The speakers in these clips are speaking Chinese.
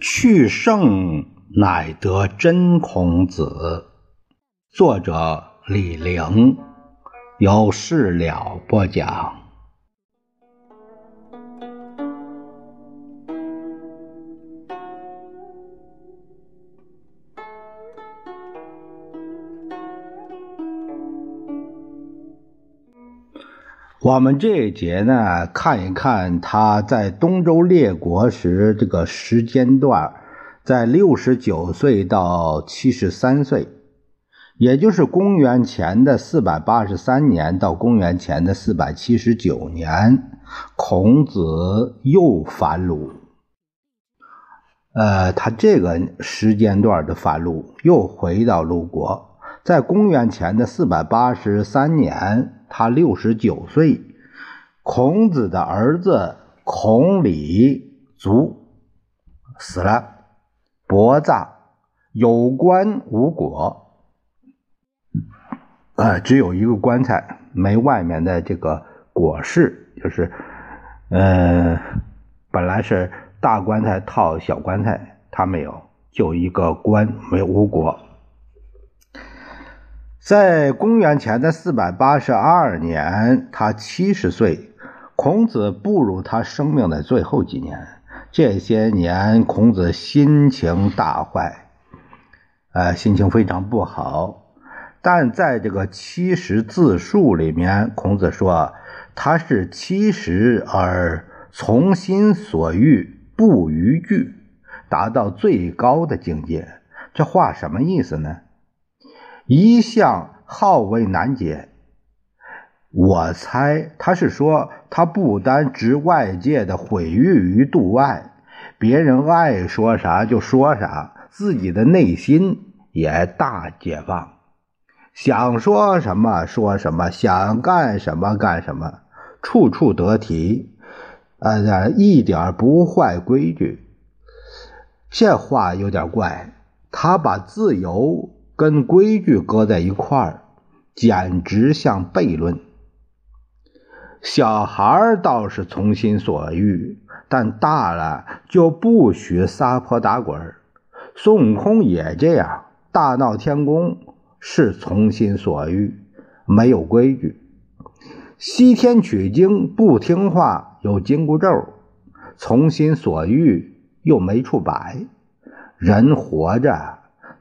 去圣乃得真孔子。作者李陵，有事了不讲。我们这一节呢，看一看他在东周列国时这个时间段，在六十九岁到七十三岁，也就是公元前的四百八十三年到公元前的四百七十九年，孔子又反鲁。呃，他这个时间段的反鲁，又回到鲁国，在公元前的四百八十三年。他六十九岁，孔子的儿子孔鲤卒死了，薄葬，有棺无椁，呃，只有一个棺材，没外面的这个椁室，就是，呃，本来是大棺材套小棺材，他没有，就一个棺，没无椁。在公元前的四百八十二年，他七十岁。孔子步入他生命的最后几年。这些年，孔子心情大坏，呃，心情非常不好。但在这个七十自述里面，孔子说他是七十而从心所欲不逾矩，达到最高的境界。这话什么意思呢？一向好为难解，我猜他是说他不单置外界的毁誉于度外，别人爱说啥就说啥，自己的内心也大解放，想说什么说什么，想干什么干什么，处处得体，呃，一点不坏规矩。这话有点怪，他把自由。跟规矩搁在一块儿，简直像悖论。小孩儿倒是从心所欲，但大了就不许撒泼打滚。孙悟空也这样，大闹天宫是从心所欲，没有规矩。西天取经不听话，有紧箍咒，从心所欲又没处摆。人活着。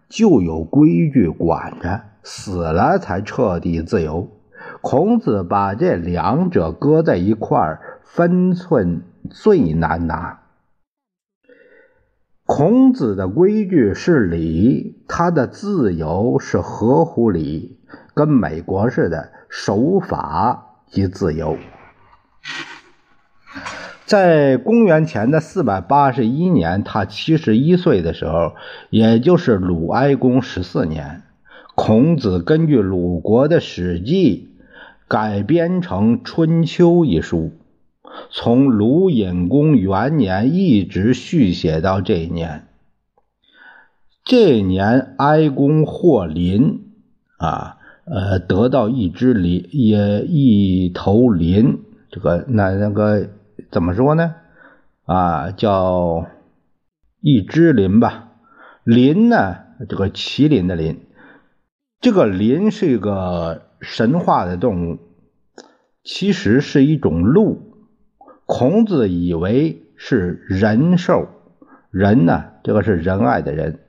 就有规矩管着，死了才彻底自由。孔子把这两者搁在一块儿，分寸最难拿。孔子的规矩是礼，他的自由是合乎礼，跟美国似的，守法即自由。在公元前的四百八十一年，他七十一岁的时候，也就是鲁哀公十四年，孔子根据鲁国的《史记》改编成《春秋》一书，从鲁隐公元年一直续写到这一年。这年哀公获麟，啊，呃，得到一只麟，也一头麟，这个那那个。怎么说呢？啊，叫一只麟吧。麟呢，这个麒麟的麟。这个麟是一个神话的动物，其实是一种鹿。孔子以为是人兽，人呢，这个是仁爱的人。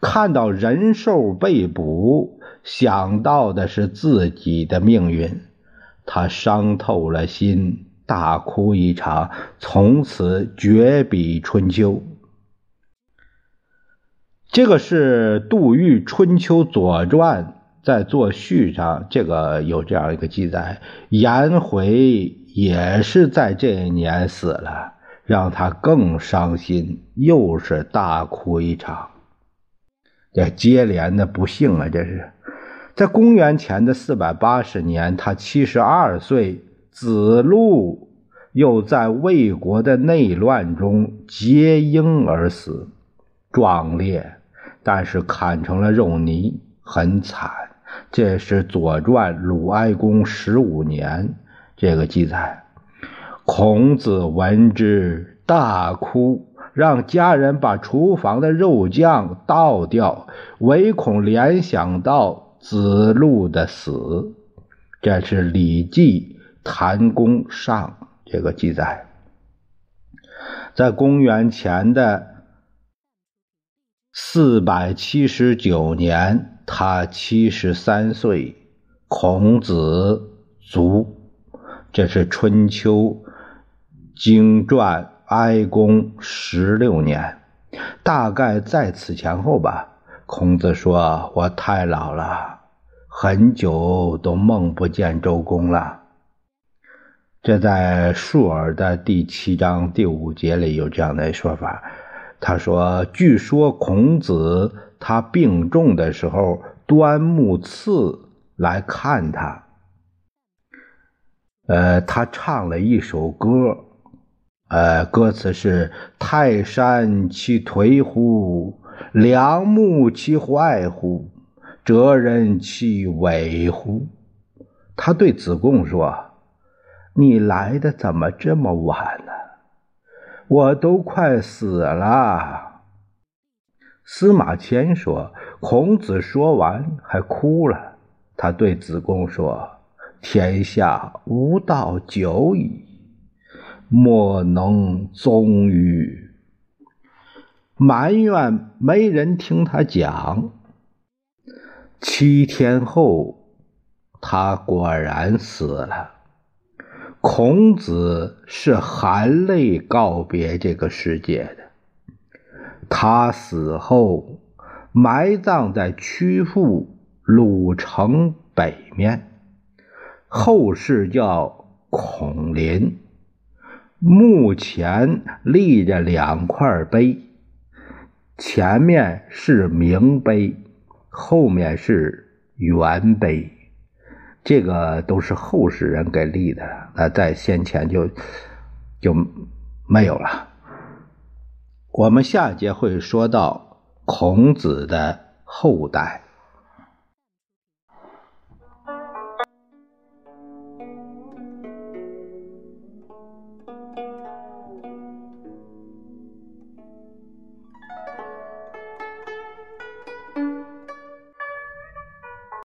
看到人兽被捕，想到的是自己的命运，他伤透了心。大哭一场，从此绝笔《春秋》。这个是杜预《春秋左传》在作序上，这个有这样一个记载：颜回也是在这一年死了，让他更伤心，又是大哭一场。这接连的不幸啊！这是在公元前的四百八十年，他七十二岁。子路又在魏国的内乱中结婴而死，壮烈，但是砍成了肉泥，很惨。这是《左传》鲁哀公十五年这个记载。孔子闻之大哭，让家人把厨房的肉酱倒掉，唯恐联想到子路的死。这是《礼记·谭公上》这个记载，在公元前的四百七十九年，他七十三岁，孔子卒。这是春秋经传。哀公十六年，大概在此前后吧。孔子说：“我太老了，很久都梦不见周公了。”这在《述而》的第七章第五节里有这样的说法。他说：“据说孔子他病重的时候，端木赐来看他，呃，他唱了一首歌。”呃，歌词是“泰山其颓乎，良木其坏乎，哲人其伪乎？”他对子贡说：“你来的怎么这么晚呢？我都快死了。”司马迁说：“孔子说完还哭了。”他对子贡说：“天下无道久矣。”莫能终于，埋怨没人听他讲。七天后，他果然死了。孔子是含泪告别这个世界的。他死后，埋葬在曲阜鲁城北面，后世叫孔林。墓前立着两块碑，前面是明碑，后面是元碑，这个都是后世人给立的，那在先前就就没有了。我们下节会说到孔子的后代。